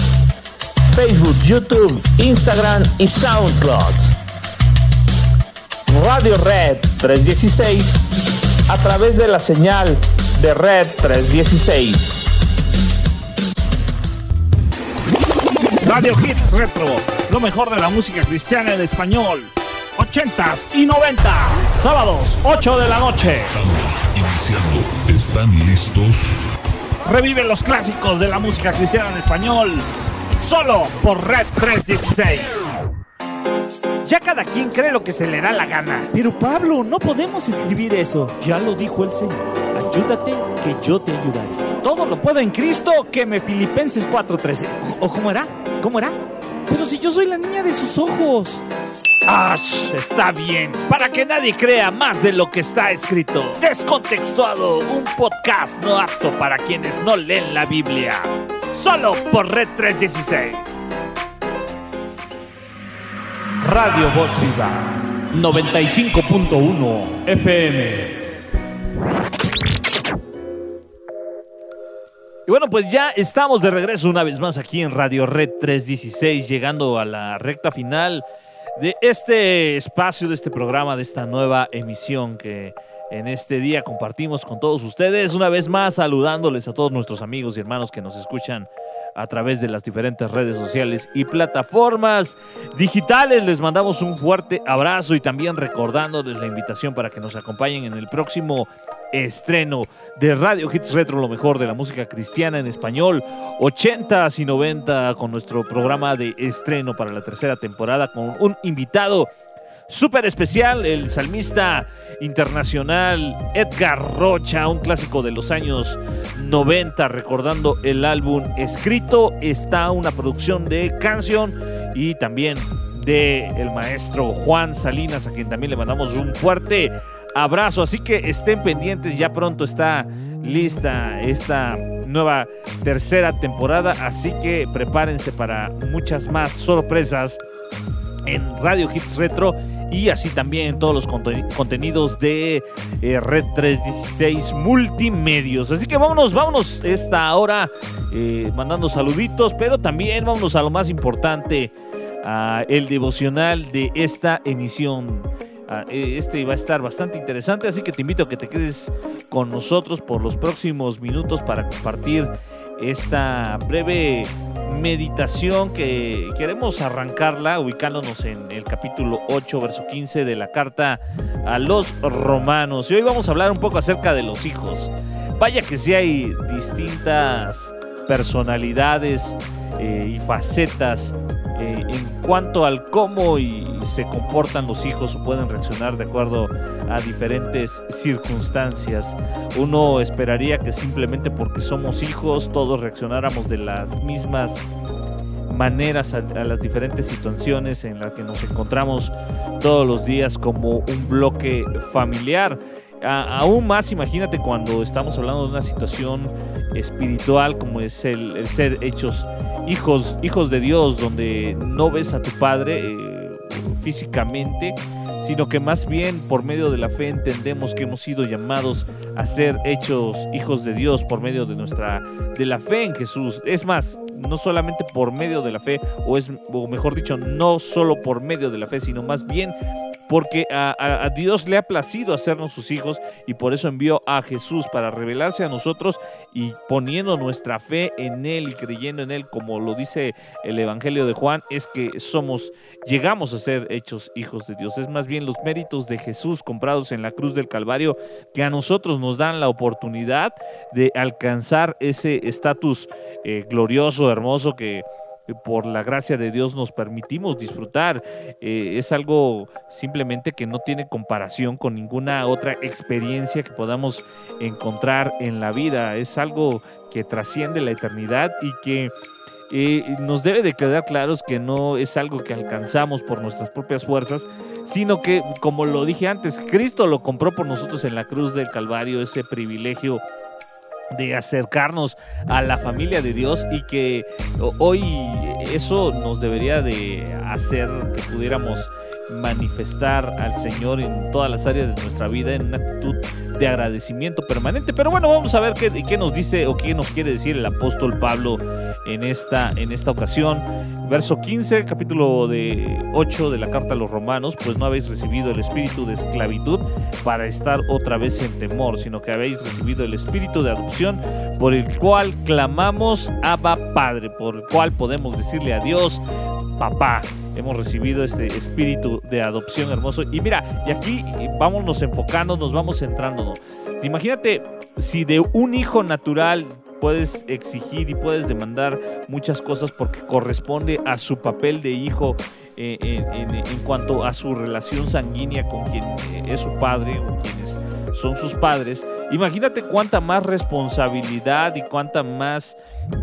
Facebook, YouTube, Instagram y SoundCloud. Radio Red 316 a través de la señal de Red 316. Radio Hits Retro, lo mejor de la música cristiana en español. 80s y 90 sábados 8 de la noche. Iniciando. ¿Están listos? Revive los clásicos de la música cristiana en español. Solo por Red 316. Ya cada quien cree lo que se le da la gana. Pero Pablo, no podemos escribir eso. Ya lo dijo el Señor. Ayúdate que yo te ayudaré. Todo lo puedo en Cristo que me Filipenses 4:13. ¿O cómo era? ¿Cómo era? Pero si yo soy la niña de sus ojos. ¡Ash! Está bien. Para que nadie crea más de lo que está escrito. Descontextuado, un podcast no apto para quienes no leen la Biblia. Solo por Red 316. Radio Voz Viva 95.1 FM. Y bueno, pues ya estamos de regreso una vez más aquí en Radio Red 316, llegando a la recta final de este espacio, de este programa, de esta nueva emisión que en este día compartimos con todos ustedes. Una vez más, saludándoles a todos nuestros amigos y hermanos que nos escuchan a través de las diferentes redes sociales y plataformas digitales. Les mandamos un fuerte abrazo y también recordándoles la invitación para que nos acompañen en el próximo estreno de Radio Hits Retro, lo mejor de la música cristiana en español, 80s y 90 con nuestro programa de estreno para la tercera temporada con un invitado súper especial, el salmista internacional Edgar Rocha, un clásico de los años 90, recordando el álbum escrito, está una producción de canción y también de el maestro Juan Salinas, a quien también le mandamos un fuerte abrazo. Así que estén pendientes, ya pronto está lista esta nueva tercera temporada. Así que prepárense para muchas más sorpresas en Radio Hits Retro y así también todos los conten- contenidos de eh, Red 316 Multimedios. Así que vámonos, vámonos esta hora eh, mandando saluditos, pero también vámonos a lo más importante, el devocional de esta emisión. Ah, eh, Este va a estar bastante interesante, así que te invito a que te quedes con nosotros por los próximos minutos para compartir esta breve meditación que queremos arrancarla ubicándonos en el capítulo 8, verso 15 de la carta a los romanos. Y hoy vamos a hablar un poco acerca de los hijos. Vaya que sí hay distintas personalidades eh, y facetas eh, en cuanto al cómo y se comportan los hijos pueden reaccionar de acuerdo a diferentes circunstancias. Uno esperaría que simplemente porque somos hijos todos reaccionáramos de las mismas maneras a, a las diferentes situaciones en las que nos encontramos todos los días como un bloque familiar. Aún más, imagínate cuando estamos hablando de una situación espiritual como es el, el ser hechos hijos, hijos de Dios, donde no ves a tu padre eh, físicamente, sino que más bien por medio de la fe entendemos que hemos sido llamados a ser hechos hijos de Dios por medio de nuestra de la fe en Jesús. Es más, no solamente por medio de la fe, o es mejor dicho, no solo por medio de la fe, sino más bien porque a Dios le ha placido hacernos sus hijos y por eso envió a Jesús para revelarse a nosotros y poniendo nuestra fe en Él y creyendo en Él, como lo dice el Evangelio de Juan, es que somos, llegamos a ser hechos hijos de Dios. Es más bien los méritos de Jesús comprados en la cruz del Calvario que a nosotros nos dan la oportunidad de alcanzar ese estatus eh, glorioso, hermoso que eh, por la gracia de Dios nos permitimos disfrutar. Eh, es algo simplemente que no tiene comparación con ninguna otra experiencia que podamos encontrar en la vida. Es algo que trasciende la eternidad y que eh, nos debe de quedar claros que no es algo que alcanzamos por nuestras propias fuerzas, sino que, como lo dije antes, Cristo lo compró por nosotros en la cruz del Calvario, ese privilegio de acercarnos a la familia de Dios y que hoy eso nos debería de hacer que pudiéramos manifestar al Señor en todas las áreas de nuestra vida en una actitud de agradecimiento permanente. Pero bueno, vamos a ver qué, qué nos dice o qué nos quiere decir el apóstol Pablo en esta, en esta ocasión. Verso 15, capítulo de 8 de la carta a los romanos, pues no habéis recibido el espíritu de esclavitud para estar otra vez en temor, sino que habéis recibido el espíritu de adopción por el cual clamamos Abba Padre, por el cual podemos decirle a Dios, papá. Hemos recibido este espíritu de adopción hermoso. Y mira, y aquí vámonos enfocando, nos vamos centrando. Imagínate si de un hijo natural puedes exigir y puedes demandar muchas cosas porque corresponde a su papel de hijo eh, en, cuanto a su relación sanguínea con quien es su padre o quienes son sus padres. Imagínate cuánta más responsabilidad y cuánta más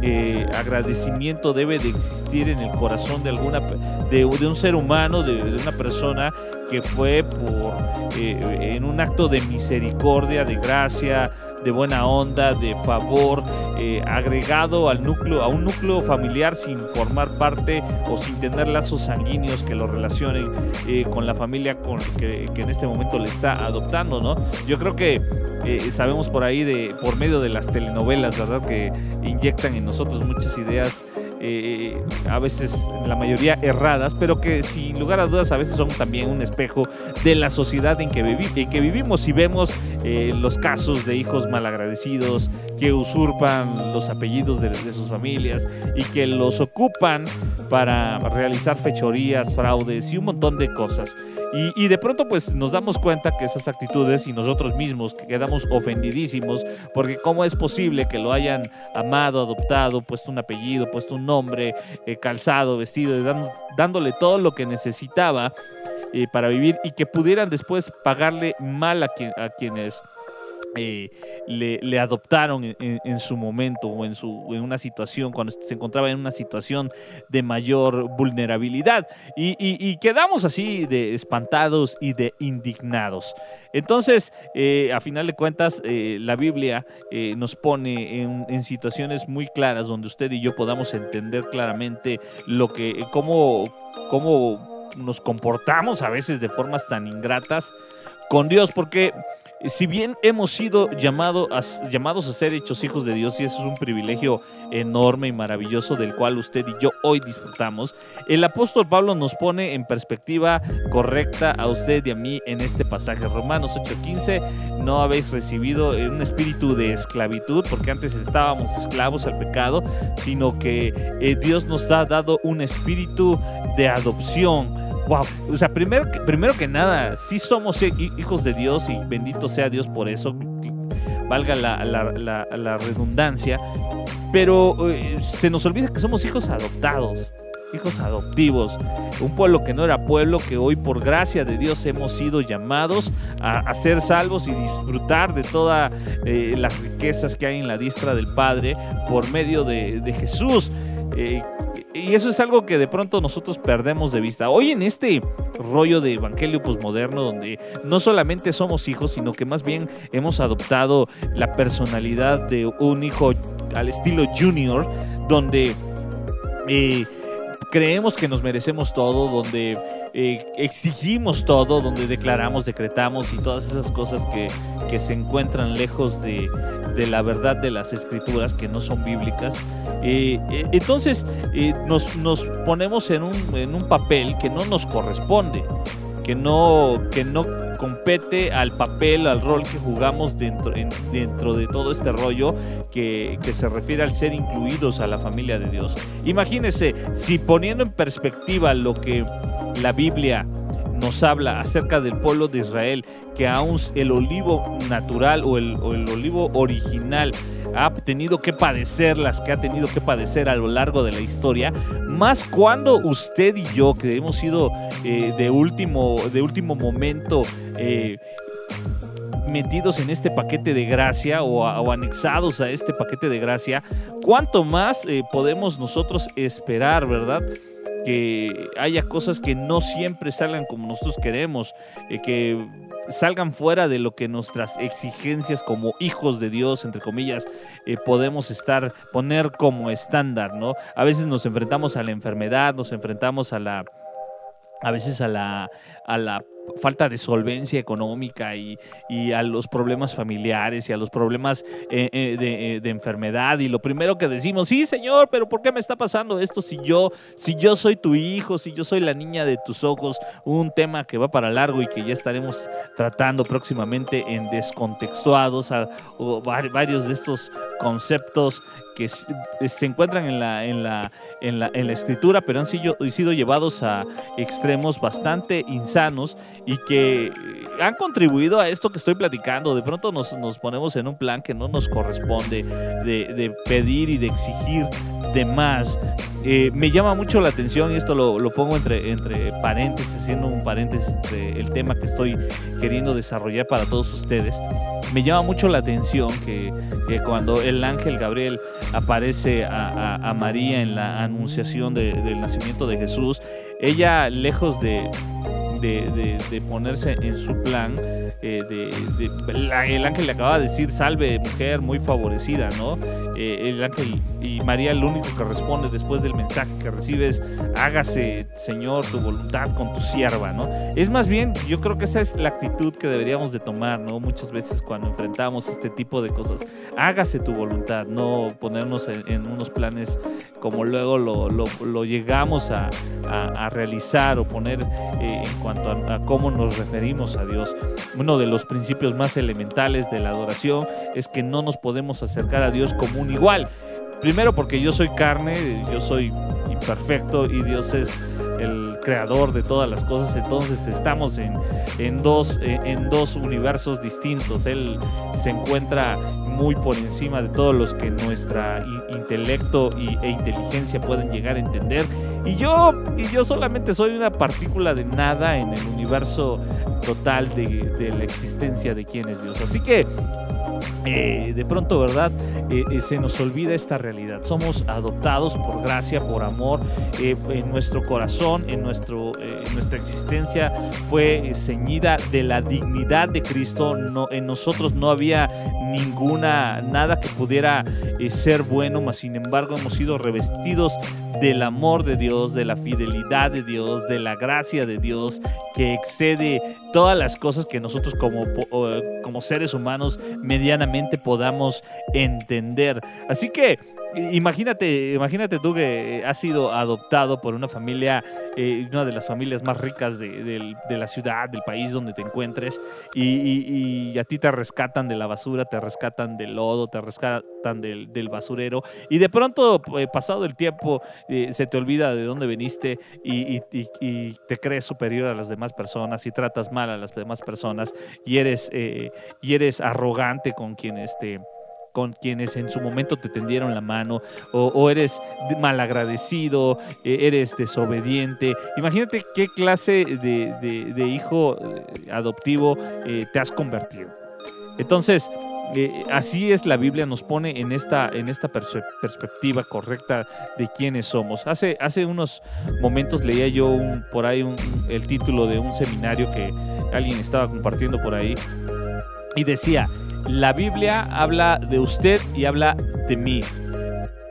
eh, agradecimiento debe de existir en el corazón de alguna de, de un ser humano, de, de una persona que fue por eh, en un acto de misericordia, de gracia, de buena onda, de favor, eh, agregado al núcleo, a un núcleo familiar sin formar parte o sin tener lazos sanguíneos que lo relacionen eh, con la familia con que, que en este momento le está adoptando, ¿no? Yo creo que eh, sabemos por ahí de, por medio de las telenovelas, ¿verdad? Que inyectan en nosotros muchas ideas eh, a veces la mayoría erradas, pero que sin lugar a dudas a veces son también un espejo de la sociedad en que, que vivimos y vemos eh, los casos de hijos malagradecidos que usurpan los apellidos de sus familias y que los ocupan para realizar fechorías, fraudes y un montón de cosas. Y, y de pronto pues nos damos cuenta que esas actitudes y nosotros mismos que quedamos ofendidísimos porque cómo es posible que lo hayan amado, adoptado, puesto un apellido, puesto un nombre, eh, calzado, vestido, dándole todo lo que necesitaba eh, para vivir y que pudieran después pagarle mal a, quien- a quienes eh, le, adoptaron en, en- su momento o en, su, en una situación, cuando se encontraba en una situación de mayor vulnerabilidad. Y, quedamos así de espantados y de indignados. Entonces, eh, a final de cuentas, eh, la Biblia nos pone en, en situaciones muy claras donde usted y yo podamos entender claramente lo que, cómo, cómo nos comportamos a veces de formas tan ingratas con Dios, porque si bien hemos sido llamados a ser hechos hijos de Dios, y eso es un privilegio enorme y maravilloso del cual usted y yo hoy disfrutamos, el apóstol Pablo nos pone en perspectiva correcta a usted y a mí en este pasaje. Romanos 8:15, no habéis recibido un espíritu de esclavitud, porque antes estábamos esclavos al pecado, sino que eh, Dios nos ha dado un espíritu de adopción. Wow, o sea, primero, que- primero que nada, sí somos hi- hijos de Dios y bendito sea Dios por eso, valga la, redundancia, pero eh, se nos olvida que somos hijos adoptados, hijos adoptivos, un pueblo que no era pueblo, que hoy por gracia de Dios hemos sido llamados a, ser salvos y disfrutar de todas eh, las riquezas que hay en la diestra del Padre por medio de, de Jesús. Eh, y eso es algo que de pronto nosotros perdemos de vista. Hoy en este rollo de evangelio posmoderno, donde no solamente somos hijos, sino que más bien hemos adoptado la personalidad de un hijo al estilo junior, donde eh, creemos que nos merecemos todo, donde eh, exigimos todo, donde declaramos, decretamos y todas esas cosas que, que se encuentran lejos de, de la verdad de las escrituras, que no son bíblicas. Eh, eh, entonces nos, nos ponemos en un, en un papel que no nos corresponde, que no, que no compete al papel, al rol que jugamos dentro, en- dentro de todo este rollo que, que se refiere al ser incluidos a la familia de Dios. Imagínense, si poniendo en perspectiva lo que la Biblia nos habla acerca del pueblo de Israel, que aún el olivo natural o el, olivo original ha tenido que padecer las que ha tenido que padecer a lo largo de la historia, más cuando usted y yo, que hemos sido eh, de, último, de último momento, eh, metidos en este paquete de gracia o anexados a este paquete de gracia, ¿cuánto más eh, podemos nosotros esperar, verdad? Que haya cosas que no siempre salgan como nosotros queremos, eh, que salgan fuera de lo que nuestras exigencias como hijos de Dios, entre comillas, eh, podemos estar, poner como estándar, ¿no? A veces nos enfrentamos a la enfermedad, nos enfrentamos a la a veces a la, a la falta de solvencia económica y, y a los problemas familiares y a los problemas eh, eh, de, eh, de enfermedad y lo primero que decimos, sí señor, pero ¿por qué me está pasando esto si yo, si yo soy tu hijo, si yo soy la niña de tus ojos? Un tema que va para largo y que ya estaremos tratando próximamente en Descontextuados, a- varios de estos conceptos que se encuentran en la, en la, en la, en la escritura, pero han sido, sido llevados a extremos bastante insanos y que eh, han contribuido a esto que estoy platicando. De pronto nos, nos ponemos en un plan que no nos corresponde de, de pedir y de exigir de más. Eh, me llama mucho la atención y esto lo, lo pongo entre, entre paréntesis, haciendo un paréntesis entre el tema que estoy queriendo desarrollar para todos ustedes. Me llama mucho la atención que, que cuando el ángel Gabriel aparece a, María en la anunciación de- del nacimiento de Jesús, ella lejos de, de, ponerse en su plan, eh, la- el ángel le acaba de decir, salve mujer muy favorecida, ¿no? Eh, el ángel y María lo único que responde después del mensaje que recibe es, hágase Señor tu voluntad con tu sierva, ¿no? Es más bien, yo creo que esa es la actitud que deberíamos de tomar, ¿no? Muchas veces cuando enfrentamos este tipo de cosas, hágase tu voluntad, no ponernos en, unos planes como luego lo, lo- llegamos a, a- a realizar o poner eh, en cuanto a, a cómo nos referimos a Dios. Uno de los principios más elementales de la adoración es que no nos podemos acercar a Dios como un igual. Primero porque yo soy carne, yo soy imperfecto y Dios es el creador de todas las cosas, entonces estamos en, en dos, en, dos universos distintos. Él se encuentra muy por encima de todos los que nuestra intelecto y, e inteligencia pueden llegar a entender. Y yo, y yo solamente soy una partícula de nada en el universo total de, de la existencia de quién es Dios. Así que eh, de pronto, ¿verdad? Eh, eh, se nos olvida esta realidad. Somos adoptados por gracia, por amor. en nuestro corazón, en, nuestro, nuestra existencia fue ceñida de la dignidad de Cristo. En nosotros no había ninguna, nada que pudiera ser bueno, mas sin embargo hemos sido revestidos del amor de Dios, de la fidelidad de Dios, de la gracia de Dios, que excede todas las cosas que nosotros como, como seres humanos podamos entender. Así que imagínate, imagínate tú que eh, has sido adoptado por una familia, eh, una de las familias más ricas de, la ciudad, del país donde te encuentres, y, a ti te rescatan de la basura, te rescatan del lodo, te rescatan del, basurero, y de pronto, eh, pasado el tiempo, se te olvida de dónde viniste y, y- te crees superior a las demás personas y tratas mal a las demás personas y eres, y eres arrogante con quienes te con quienes en su momento te tendieron la mano, o, o eres de- malagradecido, eh, eres desobediente. Imagínate qué clase de, hijo eh, adoptivo eh, te has convertido. Entonces, así es la Biblia, nos pone en esta, en esta perspectiva correcta de quiénes somos. Hace, hace unos momentos leía yo por ahí el título de un seminario que alguien estaba compartiendo por ahí y decía, la Biblia habla de usted y habla de mí.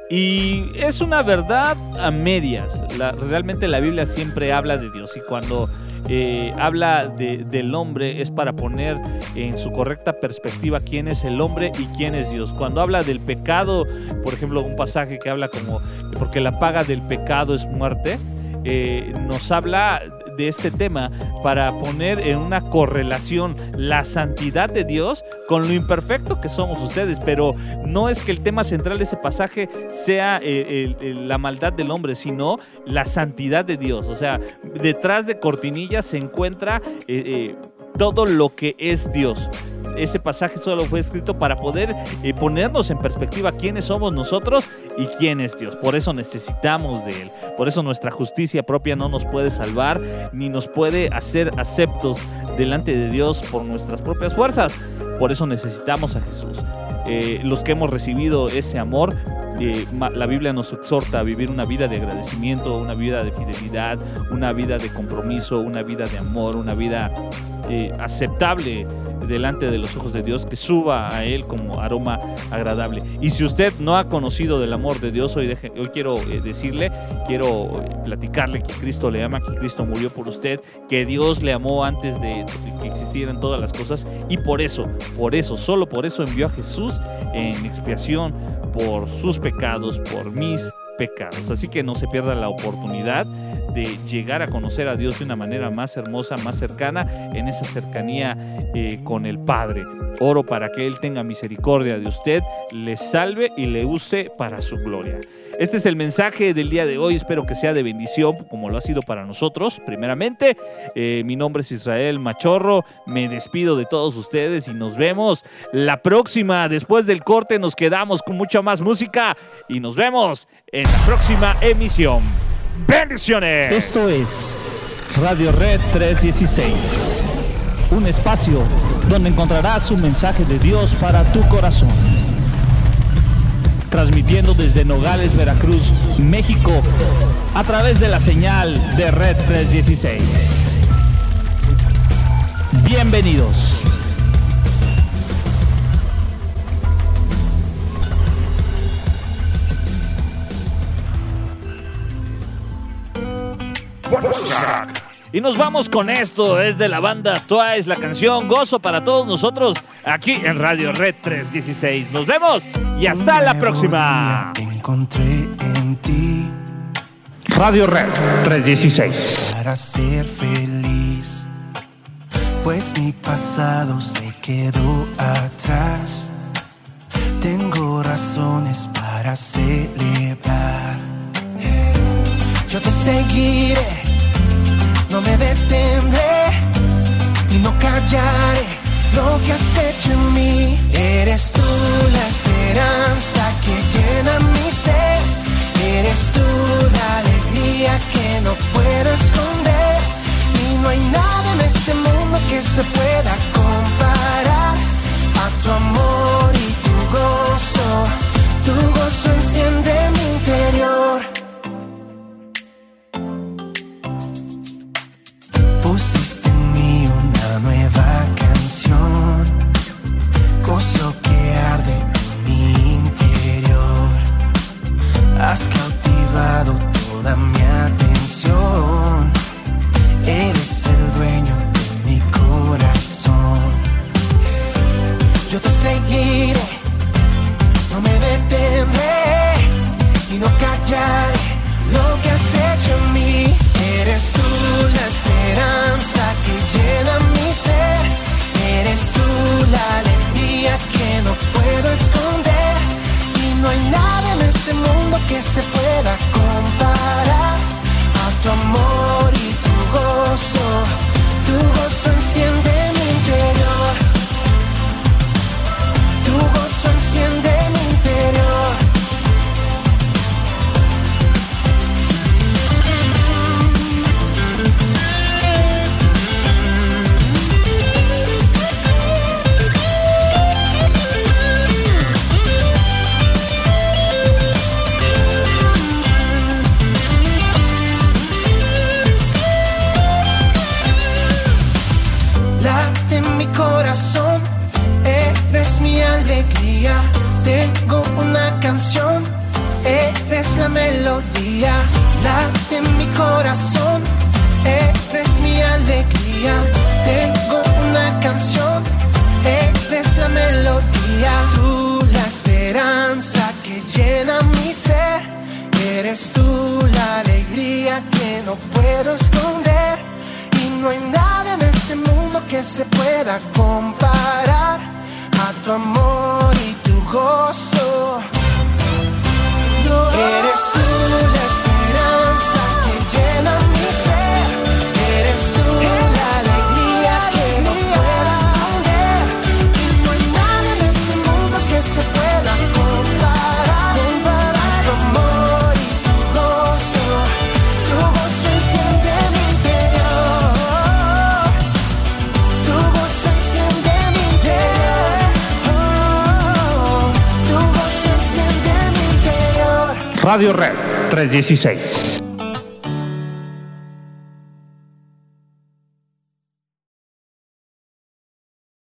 Y es una verdad a medias. La- realmente la Biblia siempre habla de Dios y cuando eh, habla de- del hombre es para poner en su correcta perspectiva quién es el hombre y quién es Dios. Cuando habla del pecado, por ejemplo, un pasaje que habla como, porque la paga del pecado es muerte, eh, nos habla de este tema para poner en una correlación la santidad de Dios con lo imperfecto que somos ustedes, pero no es que el tema central de ese pasaje sea eh, la maldad del hombre, sino la santidad de Dios. O sea, detrás de cortinillas se encuentra eh, eh, todo lo que es Dios. Ese pasaje solo fue escrito para poder eh, ponernos en perspectiva quiénes somos nosotros y quién es Dios. Por eso necesitamos de Él. Por eso nuestra justicia propia no nos puede salvar ni nos puede hacer aceptos delante de Dios por nuestras propias fuerzas. Por eso necesitamos a Jesús. Eh, los que hemos recibido ese amor, la Biblia nos exhorta a vivir una vida de agradecimiento, una vida de fidelidad, una vida de compromiso, una vida de amor, una vida eh, aceptable delante de los ojos de Dios, que suba a Él como aroma agradable. Y si usted no ha conocido del amor de Dios, hoy, hoy quiero eh, decirle, quiero eh, platicarle que Cristo le ama, que Cristo murió por usted, que Dios le amó antes de que existieran todas las cosas y por eso, por eso, solo por eso envió a Jesús en expiación por sus pecados, por mis pecados. Así que no se pierda la oportunidad de llegar a conocer a Dios de una manera más hermosa, más cercana, en esa cercanía eh, con el Padre. Oro para que Él tenga misericordia de usted, le salve y le use para su gloria. Este es el mensaje del día de hoy. Espero que sea de bendición, como lo ha sido para nosotros. Primeramente, eh, mi nombre es Israel Machorro. Me despido de todos ustedes y nos vemos la próxima. Después del corte, nos quedamos con mucha más música y nos vemos en la próxima emisión. ¡Bendiciones! Esto es Radio Red 316, un espacio donde encontrarás un mensaje de Dios para tu corazón. Transmitiendo desde Nogales, Veracruz, México, a través de la señal de Red 316. Bienvenidos. Y nos vamos con esto, es de la banda Twice, la canción Gozo para todos nosotros aquí en Radio Red 316. Nos vemos y hasta la próxima. Encontré en ti Radio Red 316. para ser feliz, pues mi pasado se quedó atrás. Tengo razones para celebrar. Yo te seguiré, no me detendré y no callaré lo que has hecho en mí. Eres tú la esperanza que llena mi ser. Eres tú la alegría que no puedo esconder. Y no hay nada en este mundo que se pueda comparar a tu amor y tu gozo. Tu gozo enciende mi interior. Has cautivado toda mi atención. Eres el dueño de mi corazón. Yo te seguiré, no me detendré y no callaré lo que has hecho en mí. Eres tú la esperanza que llena mi ser. Eres tú la alegría que no 16.